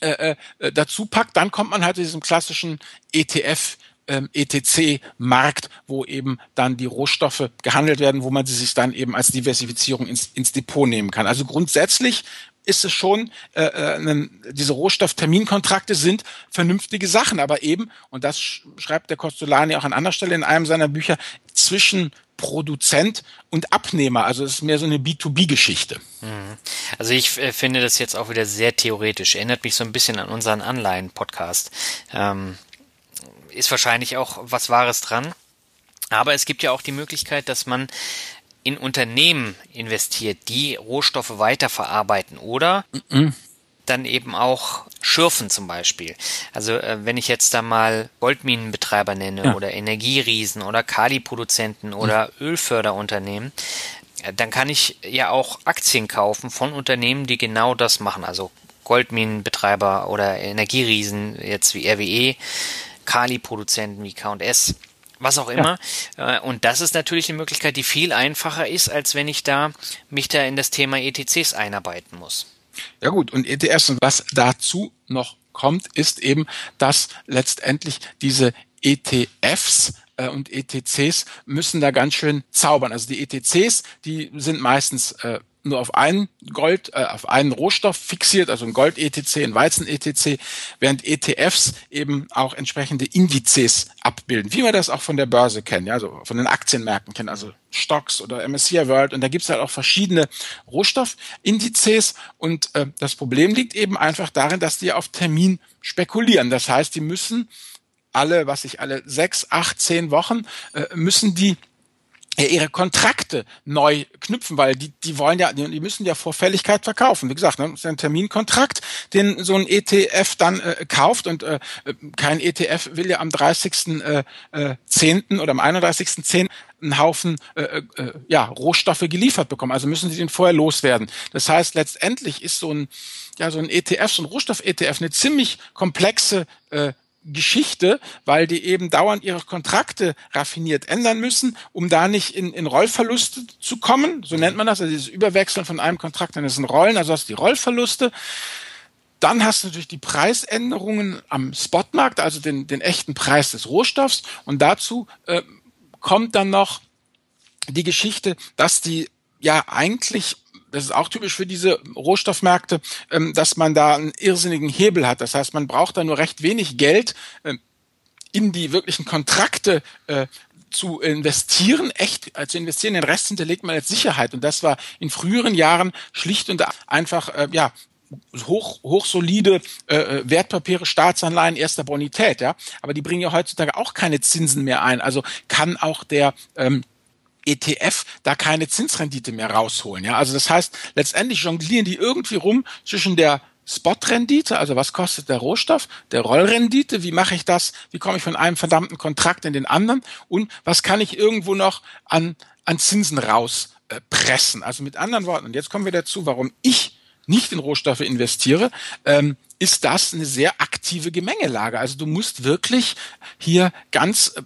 äh, äh, dazu packt, dann kommt man halt zu diesem klassischen ETF ähm, ETC-Markt, wo eben dann die Rohstoffe gehandelt werden, wo man sie sich dann eben als Diversifizierung ins, ins Depot nehmen kann. Also grundsätzlich ist es schon, äh, äh, diese Rohstoffterminkontrakte sind vernünftige Sachen, aber eben, und das schreibt der Costolani auch an anderer Stelle in einem seiner Bücher, zwischen Produzent und Abnehmer. Also es ist mehr so eine B2B-Geschichte. Mhm. Also ich äh, finde das jetzt auch wieder sehr theoretisch. Erinnert mich so ein bisschen an unseren Anleihen-Podcast. Ähm, ist wahrscheinlich auch was Wahres dran. Aber es gibt ja auch die Möglichkeit, dass man in Unternehmen investiert, die Rohstoffe weiterverarbeiten oder mhm dann eben auch Schürfen zum Beispiel. Also äh, wenn ich jetzt da mal Goldminenbetreiber nenne ja. oder Energieriesen oder Kali-Produzenten oder mhm. Ölförderunternehmen, äh, dann kann ich ja auch Aktien kaufen von Unternehmen, die genau das machen. Also Goldminenbetreiber oder Energieriesen jetzt wie RWE, Kali-Produzenten wie K&S was auch immer. Ja. Äh, und das ist natürlich eine Möglichkeit, die viel einfacher ist, als wenn ich da mich da in das Thema ETCs einarbeiten muss. Ja gut, und ETFs und was dazu noch kommt, ist eben, dass letztendlich diese ETFs äh, und ETCs müssen da ganz schön zaubern. Also die ETCs, die sind meistens äh, nur auf einen Gold, äh, auf einen Rohstoff fixiert, also ein Gold-ETC, ein Weizen-ETC, während ETFs eben auch entsprechende Indizes abbilden, wie wir das auch von der Börse kennen, ja, also von den Aktienmärkten kennen, also Stocks oder MSCI World und da gibt's halt auch verschiedene Rohstoffindizes und äh, das Problem liegt eben einfach darin, dass die auf Termin spekulieren. Das heißt, die müssen alle, was ich alle sechs, acht, zehn Wochen äh, müssen die ihre Kontrakte neu knüpfen, weil die, die wollen ja, die müssen ja vor Fälligkeit verkaufen. Wie gesagt, ne, ist ein Terminkontrakt, den so ein ETF dann äh, kauft und äh, kein ETF will ja am 30.10. Äh, äh, 10. oder am 31.10. einen Haufen äh, äh, ja, Rohstoffe geliefert bekommen. Also müssen sie den vorher loswerden. Das heißt, letztendlich ist so ein, ja, so ein ETF, so ein Rohstoff-ETF eine ziemlich komplexe äh, Geschichte, weil die eben dauernd ihre Kontrakte raffiniert ändern müssen, um da nicht in, in Rollverluste zu kommen. So nennt man das, also dieses Überwechseln von einem Kontrakt an diesen Rollen, also hast du die Rollverluste. Dann hast du natürlich die Preisänderungen am Spotmarkt, also den, den echten Preis des Rohstoffs. Und dazu äh, kommt dann noch die Geschichte, dass die ja eigentlich das ist auch typisch für diese Rohstoffmärkte, ähm, dass man da einen irrsinnigen Hebel hat. Das heißt, man braucht da nur recht wenig Geld äh, in die wirklichen Kontrakte äh, zu investieren, echt äh, zu investieren, den Rest hinterlegt man als Sicherheit. Und das war in früheren Jahren schlicht und einfach, äh, ja, hoch, hochsolide äh, äh, Wertpapiere, Staatsanleihen erster Bonität, ja. Aber die bringen ja heutzutage auch keine Zinsen mehr ein. Also kann auch der ähm, ETF da keine Zinsrendite mehr rausholen. Ja, also das heißt, letztendlich jonglieren die irgendwie rum zwischen der Spot-Rendite, also was kostet der Rohstoff, der Rollrendite, wie mache ich das, wie komme ich von einem verdammten Kontrakt in den anderen und was kann ich irgendwo noch an, an Zinsen rauspressen. Äh, also mit anderen Worten, und jetzt kommen wir dazu, warum ich nicht in Rohstoffe investiere, ähm, ist das eine sehr aktive Gemengelage. Also du musst wirklich hier ganz äh,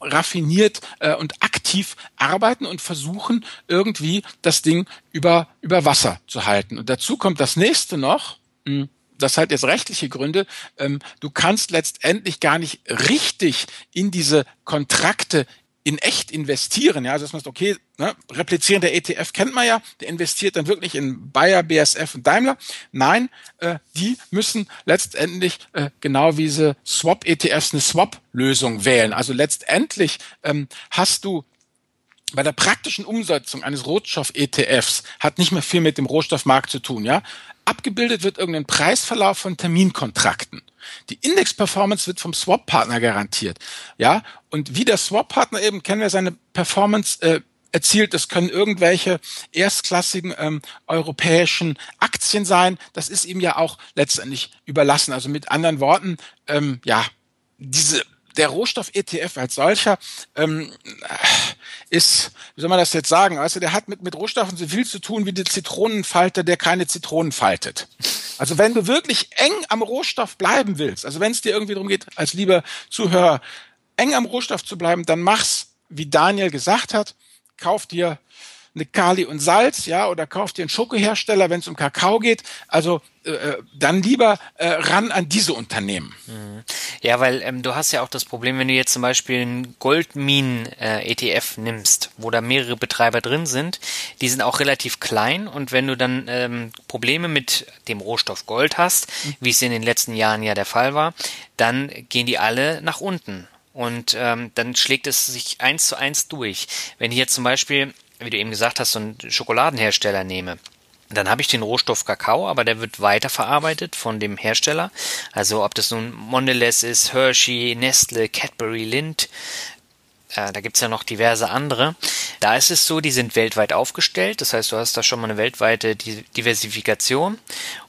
raffiniert äh, und aktiv arbeiten und versuchen, irgendwie das Ding über, über Wasser zu halten. Und dazu kommt das nächste noch. Mh, hm, das hat jetzt rechtliche Gründe. Ähm, du kannst letztendlich gar nicht richtig in diese Kontrakte in echt investieren, ja, also dass man sagt, okay, ne, replizieren der ETF kennt man ja, der investiert dann wirklich in Bayer, BSF und Daimler. Nein, äh, die müssen letztendlich äh, genau wie diese Swap-ETFs eine Swap-Lösung wählen. Also letztendlich ähm, hast du bei der praktischen Umsetzung eines Rohstoff-ETFs hat nicht mehr viel mit dem Rohstoffmarkt zu tun, ja. Abgebildet wird irgendein Preisverlauf von Terminkontrakten. Die Index-Performance wird vom Swap-Partner garantiert. Ja, und wie der Swap-Partner eben kennen wir seine Performance äh, erzielt. Das können irgendwelche erstklassigen ähm, europäischen Aktien sein. Das ist ihm ja auch letztendlich überlassen. Also mit anderen Worten, ähm, ja, diese der Rohstoff-ETF als solcher ähm, ist, wie soll man das jetzt sagen? Also der hat mit, mit Rohstoffen so viel zu tun wie der Zitronenfalter, der keine Zitronen faltet. Also wenn du wirklich eng am Rohstoff bleiben willst, also wenn es dir irgendwie darum geht, als lieber Zuhörer, eng am Rohstoff zu bleiben, dann mach's, wie Daniel gesagt hat, kauf dir eine Kali und Salz, ja, oder kauft dir einen Schokohersteller, wenn es um Kakao geht. Also äh, äh, dann lieber äh, ran an diese Unternehmen. Mhm. Ja, weil ähm, du hast ja auch das Problem, wenn du jetzt zum Beispiel einen Goldminen-ETF äh, nimmst, wo da mehrere Betreiber drin sind, die sind auch relativ klein und wenn du dann ähm, Probleme mit dem Rohstoff Gold hast, mhm. wie es in den letzten Jahren ja der Fall war, dann gehen die alle nach unten. Und ähm, dann schlägt es sich eins zu eins durch. Wenn ich jetzt zum Beispiel wie du eben gesagt hast, so einen Schokoladenhersteller nehme, dann habe ich den Rohstoff Kakao, aber der wird weiterverarbeitet von dem Hersteller. Also ob das nun Mondelez ist, Hershey, Nestle, Cadbury, Lind, äh, da gibt's ja noch diverse andere. Da ist es so, die sind weltweit aufgestellt. Das heißt, du hast da schon mal eine weltweite Diversifikation.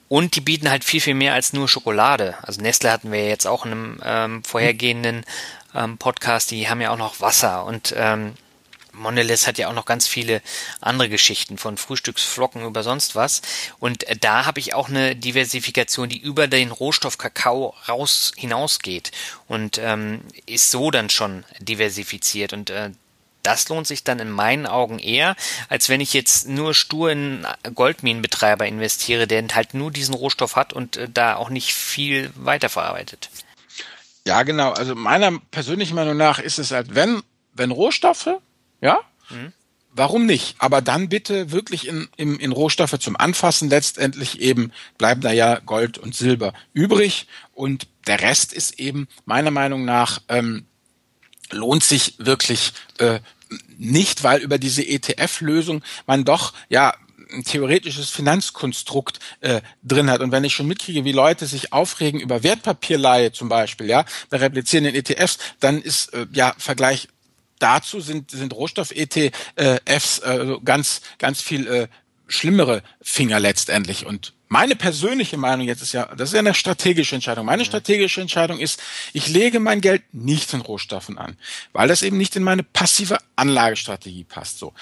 Und die bieten halt viel, viel mehr als nur Schokolade. Also Nestle hatten wir jetzt auch in einem ähm, vorhergehenden ähm, Podcast, die haben ja auch noch Wasser und ähm, Mondelez hat ja auch noch ganz viele andere Geschichten, von Frühstücksflocken über sonst was. Und äh, da habe ich auch eine Diversifikation, die über den Rohstoff Kakao raus hinausgeht und ähm, ist so dann schon diversifiziert. Und äh, das lohnt sich dann in meinen Augen eher, als wenn ich jetzt nur stur in Goldminenbetreiber investiere, der halt nur diesen Rohstoff hat und äh, da auch nicht viel weiterverarbeitet. Ja, genau. Also meiner persönlichen Meinung nach ist es halt, wenn, wenn Rohstoffe ja? Mhm. Warum nicht? Aber dann bitte wirklich in, in, in Rohstoffe zum Anfassen. Letztendlich eben bleiben da ja Gold und Silber übrig und der Rest ist eben meiner Meinung nach ähm, lohnt sich wirklich äh, nicht, weil über diese ETF-Lösung man doch ja ein theoretisches Finanzkonstrukt äh, drin hat. Und wenn ich schon mitkriege, wie Leute sich aufregen über Wertpapierleihe zum Beispiel, ja, bei replizierenden ETFs, dann ist äh, ja Vergleich dazu sind, sind Rohstoff-ETFs äh, ganz, ganz viel äh, schlimmere Finger letztendlich. Und meine persönliche Meinung jetzt ist ja, das ist ja eine strategische Entscheidung. Meine strategische Entscheidung ist, ich lege mein Geld nicht in Rohstoffen an, weil das eben nicht in meine passive Anlagestrategie passt. So.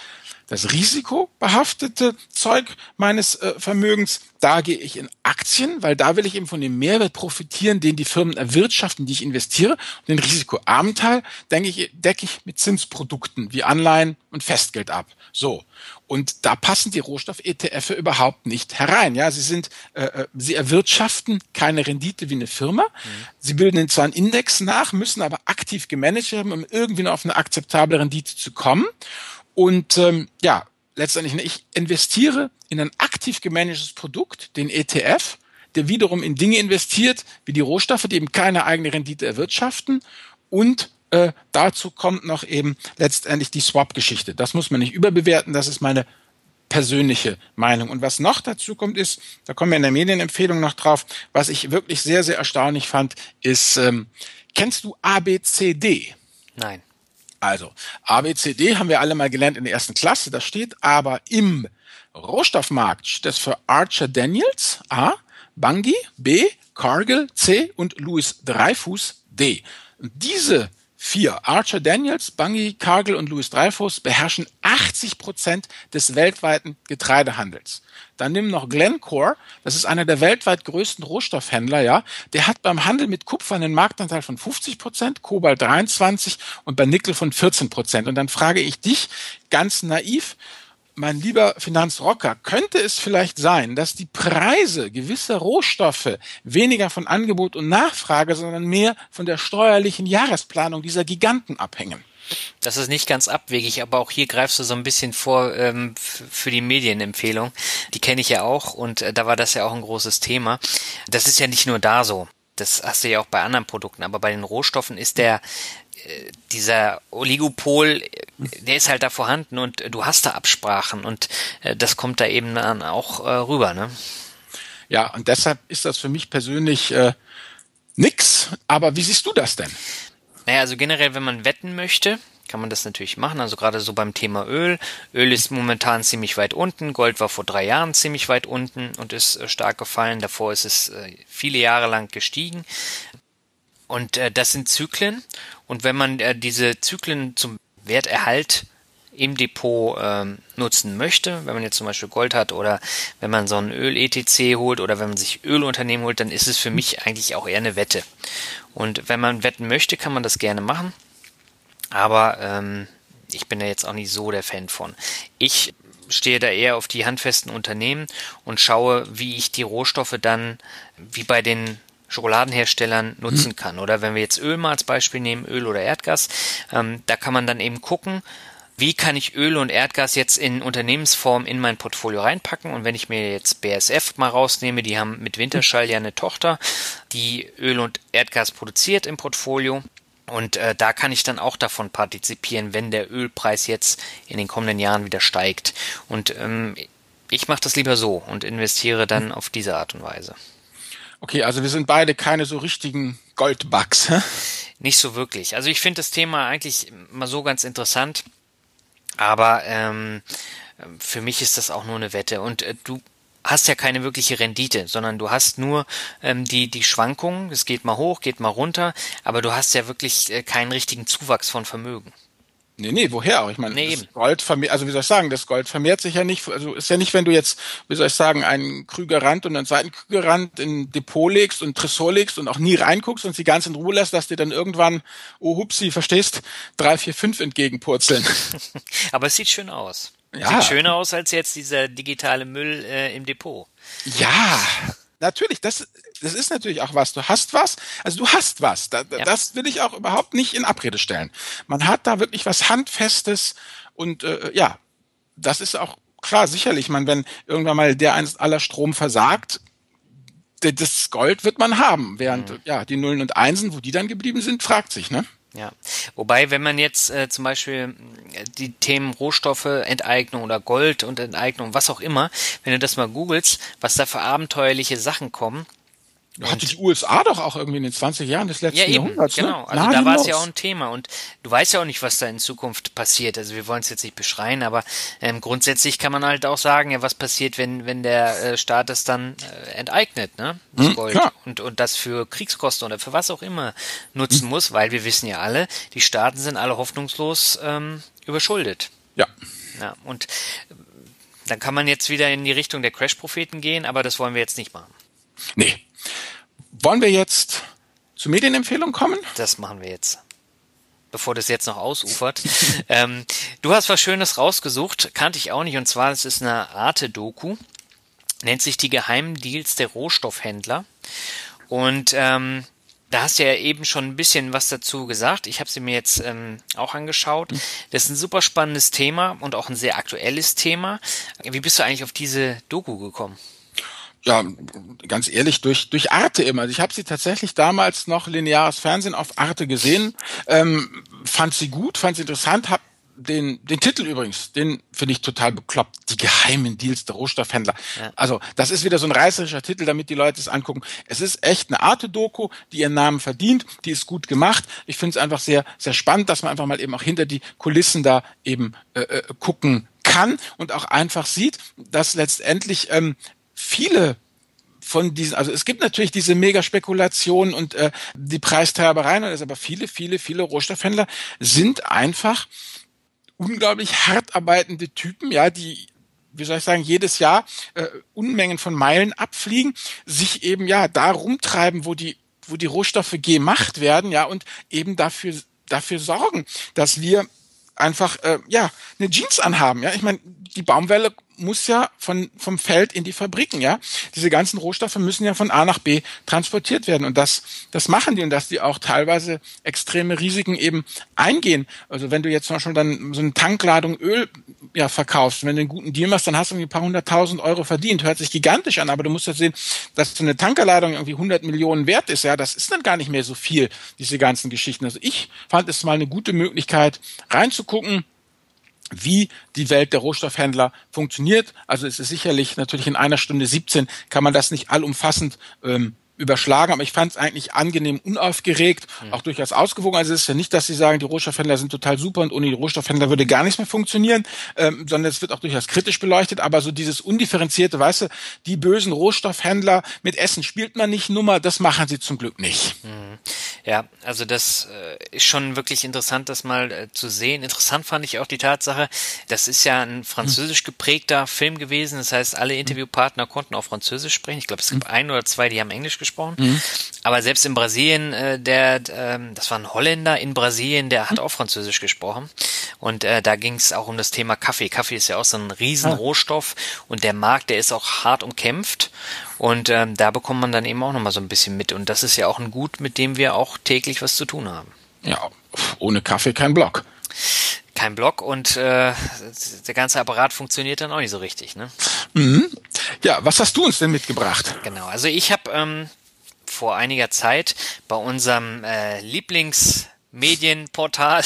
Das risikobehaftete Zeug meines äh, Vermögens, da gehe ich in Aktien, weil da will ich eben von dem Mehrwert profitieren, den die Firmen erwirtschaften, die ich investiere. Und den risikoarmen Teil, denke ich, decke ich mit Zinsprodukten wie Anleihen und Festgeld ab. So. Und da passen die Rohstoff-ETF überhaupt nicht herein. Ja, sie sind, äh, äh, sie erwirtschaften keine Rendite wie eine Firma. Mhm. Sie bilden zwar einen Index nach, müssen aber aktiv gemanagt werden, um irgendwie noch auf eine akzeptable Rendite zu kommen. Und ähm, ja, letztendlich, ne, ich investiere in ein aktiv gemanagtes Produkt, den ETF, der wiederum in Dinge investiert, wie die Rohstoffe, die eben keine eigene Rendite erwirtschaften. Und äh, dazu kommt noch eben letztendlich die Swap-Geschichte. Das muss man nicht überbewerten, das ist meine persönliche Meinung. Und was noch dazu kommt, ist, da kommen wir in der Medienempfehlung noch drauf, was ich wirklich sehr, sehr erstaunlich fand, ist, ähm, kennst du ABCD? Nein. Also, ABCD haben wir alle mal gelernt in der ersten Klasse. Das steht aber im Rohstoffmarkt steht das für Archer Daniels A, Bungie B, Cargill C und Louis Dreyfus D. Und diese vier, Archer Daniels, Bungie, Cargill und Louis Dreyfus, beherrschen 80 Prozent des weltweiten Getreidehandels. Dann nimm noch Glencore, das ist einer der weltweit größten Rohstoffhändler, ja. Der hat beim Handel mit Kupfer einen Marktanteil von 50 Prozent, Kobalt 23 und bei Nickel von 14 Prozent. Und dann frage ich dich ganz naiv, mein lieber Finanzrocker, könnte es vielleicht sein, dass die Preise gewisser Rohstoffe weniger von Angebot und Nachfrage, sondern mehr von der steuerlichen Jahresplanung dieser Giganten abhängen? Das ist nicht ganz abwegig, aber auch hier greifst du so ein bisschen vor ähm, für die Medienempfehlung. Die kenne ich ja auch und äh, da war das ja auch ein großes Thema. Das ist ja nicht nur da so. Das hast du ja auch bei anderen Produkten, aber bei den Rohstoffen ist der dieser Oligopol, der ist halt da vorhanden und du hast da Absprachen und äh, das kommt da eben dann auch äh, rüber, ne? Ja, und deshalb ist das für mich persönlich äh, nix. Aber wie siehst du das denn? Naja, also generell, wenn man wetten möchte, kann man das natürlich machen. Also gerade so beim Thema Öl. Öl ist momentan ziemlich weit unten. Gold war vor drei Jahren ziemlich weit unten und ist äh, stark gefallen. Davor ist es viele Jahre lang gestiegen. Und äh, das sind Zyklen. Und wenn man äh, diese Zyklen zum Werterhalt im Depot ähm, nutzen möchte, wenn man jetzt zum Beispiel Gold hat oder wenn man so ein Öl-ETC holt oder wenn man sich Ölunternehmen holt, dann ist es für mich eigentlich auch eher eine Wette. Und wenn man wetten möchte, kann man das gerne machen. Aber ähm, ich bin da jetzt auch nicht so der Fan von. Ich stehe da eher auf die handfesten Unternehmen und schaue, wie ich die Rohstoffe dann, wie bei den Schokoladenherstellern nutzen mhm. kann. Oder wenn wir jetzt Öl mal als Beispiel nehmen, Öl oder Erdgas, ähm, da kann man dann eben gucken, wie kann ich Öl und Erdgas jetzt in Unternehmensform in mein Portfolio reinpacken? Und wenn ich mir jetzt BSF mal rausnehme, die haben mit Winterschall ja eine Tochter, die Öl und Erdgas produziert im Portfolio. Und äh, da kann ich dann auch davon partizipieren, wenn der Ölpreis jetzt in den kommenden Jahren wieder steigt. Und ähm, ich mache das lieber so und investiere dann mhm. auf diese Art und Weise. Okay, also wir sind beide keine so richtigen Goldbugs. Hä? Nicht so wirklich. Also ich finde das Thema eigentlich mal so ganz interessant, aber ähm, für mich ist das auch nur eine Wette. Und äh, du hast ja keine wirkliche Rendite, sondern du hast nur ähm, die, die Schwankungen, es geht mal hoch, geht mal runter, aber du hast ja wirklich äh, keinen richtigen Zuwachs von Vermögen. Nee, nee, woher auch? Ich meine, nee, das Gold vermehrt, also wie soll ich sagen, das Gold vermehrt sich ja nicht, also ist ja nicht, wenn du jetzt, wie soll ich sagen, einen Krügerrand und einen zweiten Krügerrand in Depot legst und Tresor legst und auch nie reinguckst und sie ganz in Ruhe lässt, dass dir dann irgendwann, oh hupsi, verstehst, drei, vier, fünf entgegenpurzeln. Aber es sieht schön aus. Ja. Sieht schöner aus als jetzt dieser digitale Müll äh, im Depot. Ja, natürlich, das, das ist natürlich auch was. Du hast was, also du hast was. Da, ja. Das will ich auch überhaupt nicht in Abrede stellen. Man hat da wirklich was Handfestes und äh, ja, das ist auch klar, sicherlich. Man, wenn irgendwann mal der einst aller Strom versagt, das Gold wird man haben. Während mhm. ja die Nullen und Einsen, wo die dann geblieben sind, fragt sich, ne? Ja, wobei, wenn man jetzt äh, zum Beispiel äh, die Themen Rohstoffe, Enteignung oder Gold und Enteignung, was auch immer, wenn du das mal googelst, was da für abenteuerliche Sachen kommen, hatte die USA doch auch irgendwie in den 20 Jahren des letzten ja, eben, Jahrhunderts. Ne? Genau, also da war es ja auch ein Thema und du weißt ja auch nicht, was da in Zukunft passiert. Also wir wollen es jetzt nicht beschreien, aber ähm, grundsätzlich kann man halt auch sagen, ja, was passiert, wenn wenn der äh, Staat es dann äh, enteignet, ne? Das hm, Gold klar. und und das für Kriegskosten oder für was auch immer nutzen hm. muss, weil wir wissen ja alle, die Staaten sind alle hoffnungslos ähm, überschuldet. Ja. Ja und dann kann man jetzt wieder in die Richtung der Crash-Propheten gehen, aber das wollen wir jetzt nicht machen. Nee, wollen wir jetzt zu Medienempfehlungen kommen? Das machen wir jetzt. Bevor das jetzt noch ausufert. ähm, du hast was Schönes rausgesucht, kannte ich auch nicht, und zwar, es ist eine Arte-Doku, nennt sich die geheimen Deals der Rohstoffhändler. Und ähm, da hast du ja eben schon ein bisschen was dazu gesagt. Ich habe sie mir jetzt ähm, auch angeschaut. Das ist ein super spannendes Thema und auch ein sehr aktuelles Thema. Wie bist du eigentlich auf diese Doku gekommen? Ja, ganz ehrlich, durch, durch Arte immer. Also ich habe sie tatsächlich damals noch lineares Fernsehen auf Arte gesehen, ähm, fand sie gut, fand sie interessant, hab den, den Titel übrigens, den finde ich total bekloppt. Die geheimen Deals der Rohstoffhändler. Ja. Also, das ist wieder so ein reißerischer Titel, damit die Leute es angucken. Es ist echt eine Arte-Doku, die ihren Namen verdient, die ist gut gemacht. Ich finde es einfach sehr, sehr spannend, dass man einfach mal eben auch hinter die Kulissen da eben äh, äh gucken kann und auch einfach sieht, dass letztendlich ähm, viele von diesen, also es gibt natürlich diese Mega-Spekulationen und äh, die Preistreibereien, aber viele, viele, viele Rohstoffhändler sind einfach unglaublich hart arbeitende Typen, ja, die wie soll ich sagen, jedes Jahr äh, Unmengen von Meilen abfliegen, sich eben ja da rumtreiben, wo die, wo die Rohstoffe gemacht werden, ja, und eben dafür, dafür sorgen, dass wir einfach äh, ja eine Jeans anhaben. Ja, ich meine, die Baumwelle muss ja von, vom Feld in die Fabriken, ja. Diese ganzen Rohstoffe müssen ja von A nach B transportiert werden. Und das, das machen die und dass die auch teilweise extreme Risiken eben eingehen. Also wenn du jetzt zum Beispiel dann so eine Tankladung Öl ja verkaufst, wenn du einen guten Deal machst, dann hast du irgendwie ein paar hunderttausend Euro verdient. Hört sich gigantisch an, aber du musst ja sehen, dass so eine Tankerladung irgendwie 100 Millionen wert ist. Ja, das ist dann gar nicht mehr so viel, diese ganzen Geschichten. Also ich fand es mal eine gute Möglichkeit reinzugucken wie die Welt der Rohstoffhändler funktioniert. Also es ist sicherlich natürlich in einer Stunde 17 kann man das nicht allumfassend ähm, überschlagen, aber ich fand es eigentlich angenehm unaufgeregt, mhm. auch durchaus ausgewogen. Also es ist ja nicht, dass sie sagen, die Rohstoffhändler sind total super und ohne die Rohstoffhändler würde gar nichts mehr funktionieren, ähm, sondern es wird auch durchaus kritisch beleuchtet, aber so dieses undifferenzierte, weißt du, die bösen Rohstoffhändler mit Essen spielt man nicht Nummer, das machen sie zum Glück nicht. Mhm. Ja, also das äh, ist schon wirklich interessant, das mal äh, zu sehen. Interessant fand ich auch die Tatsache, das ist ja ein französisch geprägter Film gewesen, das heißt, alle mhm. Interviewpartner konnten auch Französisch sprechen. Ich glaube, es gibt mhm. ein oder zwei, die haben Englisch gesprochen gesprochen. Mhm. Aber selbst in Brasilien, äh, der, äh, das war ein Holländer in Brasilien, der hat auch Französisch gesprochen. Und äh, da ging es auch um das Thema Kaffee. Kaffee ist ja auch so ein Riesenrohstoff ah. und der Markt, der ist auch hart umkämpft. Und ähm, da bekommt man dann eben auch nochmal so ein bisschen mit. Und das ist ja auch ein Gut, mit dem wir auch täglich was zu tun haben. Ja, ohne Kaffee kein Block kein Block und äh, der ganze Apparat funktioniert dann auch nicht so richtig. Ne? Mhm. Ja, was hast du uns denn mitgebracht? Genau, also ich habe ähm, vor einiger Zeit bei unserem äh, Lieblingsmedienportal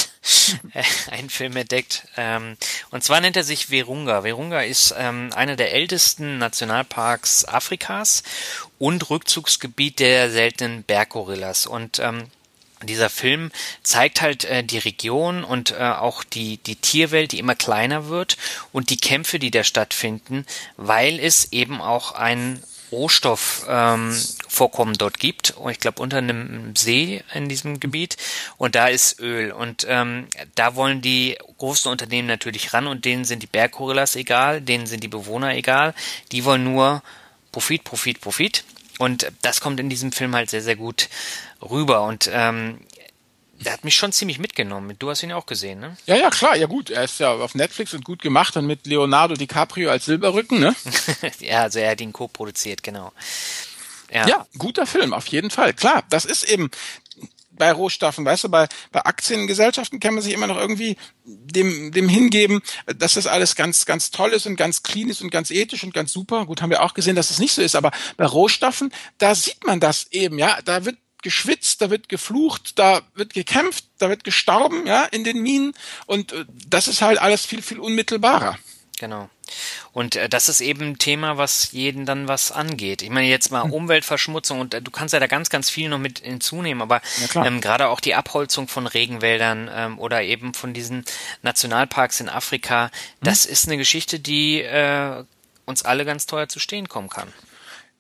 einen Film entdeckt. Ähm, und zwar nennt er sich Virunga. Virunga ist ähm, einer der ältesten Nationalparks Afrikas und Rückzugsgebiet der seltenen Berggorillas. Und ähm, dieser Film zeigt halt äh, die Region und äh, auch die, die Tierwelt, die immer kleiner wird und die Kämpfe, die da stattfinden, weil es eben auch ein Rohstoffvorkommen ähm, dort gibt. Und ich glaube unter einem See in diesem Gebiet. Und da ist Öl. Und ähm, da wollen die großen Unternehmen natürlich ran und denen sind die Berggorillas egal, denen sind die Bewohner egal. Die wollen nur Profit, Profit, Profit. Und das kommt in diesem Film halt sehr, sehr gut rüber. Und ähm, der hat mich schon ziemlich mitgenommen. Du hast ihn ja auch gesehen, ne? Ja, ja, klar. Ja gut, er ist ja auf Netflix und gut gemacht und mit Leonardo DiCaprio als Silberrücken, ne? ja, also er hat ihn co-produziert, genau. Ja. ja, guter Film, auf jeden Fall. Klar, das ist eben bei Rohstoffen, weißt du, bei, bei Aktiengesellschaften kann man sich immer noch irgendwie dem, dem hingeben, dass das alles ganz, ganz toll ist und ganz clean ist und ganz ethisch und ganz super. Gut, haben wir auch gesehen, dass das nicht so ist, aber bei Rohstoffen, da sieht man das eben, ja, da wird geschwitzt, da wird geflucht, da wird gekämpft, da wird gestorben, ja, in den Minen und äh, das ist halt alles viel, viel unmittelbarer. Genau. Und äh, das ist eben ein Thema, was jeden dann was angeht. Ich meine jetzt mal hm. Umweltverschmutzung und äh, du kannst ja da ganz, ganz viel noch mit hinzunehmen, aber ja, ähm, gerade auch die Abholzung von Regenwäldern ähm, oder eben von diesen Nationalparks in Afrika, hm. das ist eine Geschichte, die äh, uns alle ganz teuer zu stehen kommen kann.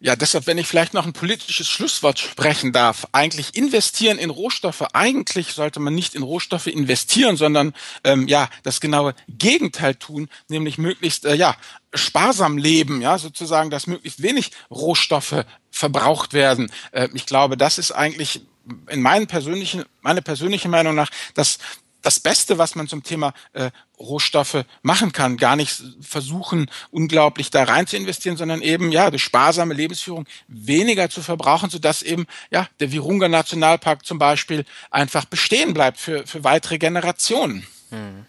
Ja, deshalb, wenn ich vielleicht noch ein politisches Schlusswort sprechen darf, eigentlich investieren in Rohstoffe, eigentlich sollte man nicht in Rohstoffe investieren, sondern ähm, ja das genaue Gegenteil tun, nämlich möglichst äh, ja sparsam leben, ja sozusagen, dass möglichst wenig Rohstoffe verbraucht werden. Äh, ich glaube, das ist eigentlich in meinen persönlichen, meine persönliche Meinung nach, das das Beste, was man zum Thema äh, Rohstoffe machen kann. Gar nicht versuchen, unglaublich da rein zu investieren, sondern eben ja durch sparsame Lebensführung weniger zu verbrauchen, sodass eben ja der Virunga Nationalpark zum Beispiel einfach bestehen bleibt für, für weitere Generationen. Hm.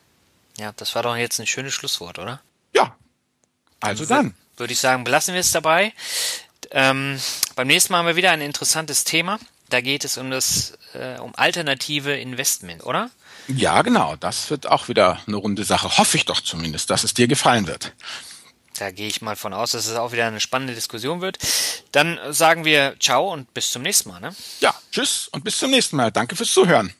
Ja, das war doch jetzt ein schönes Schlusswort, oder? Ja. Also dann. Würde ich sagen, belassen wir es dabei. Ähm, beim nächsten Mal haben wir wieder ein interessantes Thema. Da geht es um das äh, um alternative Investment, oder? Ja, genau. Das wird auch wieder eine runde Sache. Hoffe ich doch zumindest, dass es dir gefallen wird. Da gehe ich mal von aus, dass es auch wieder eine spannende Diskussion wird. Dann sagen wir ciao und bis zum nächsten Mal. Ne? Ja, tschüss und bis zum nächsten Mal. Danke fürs Zuhören.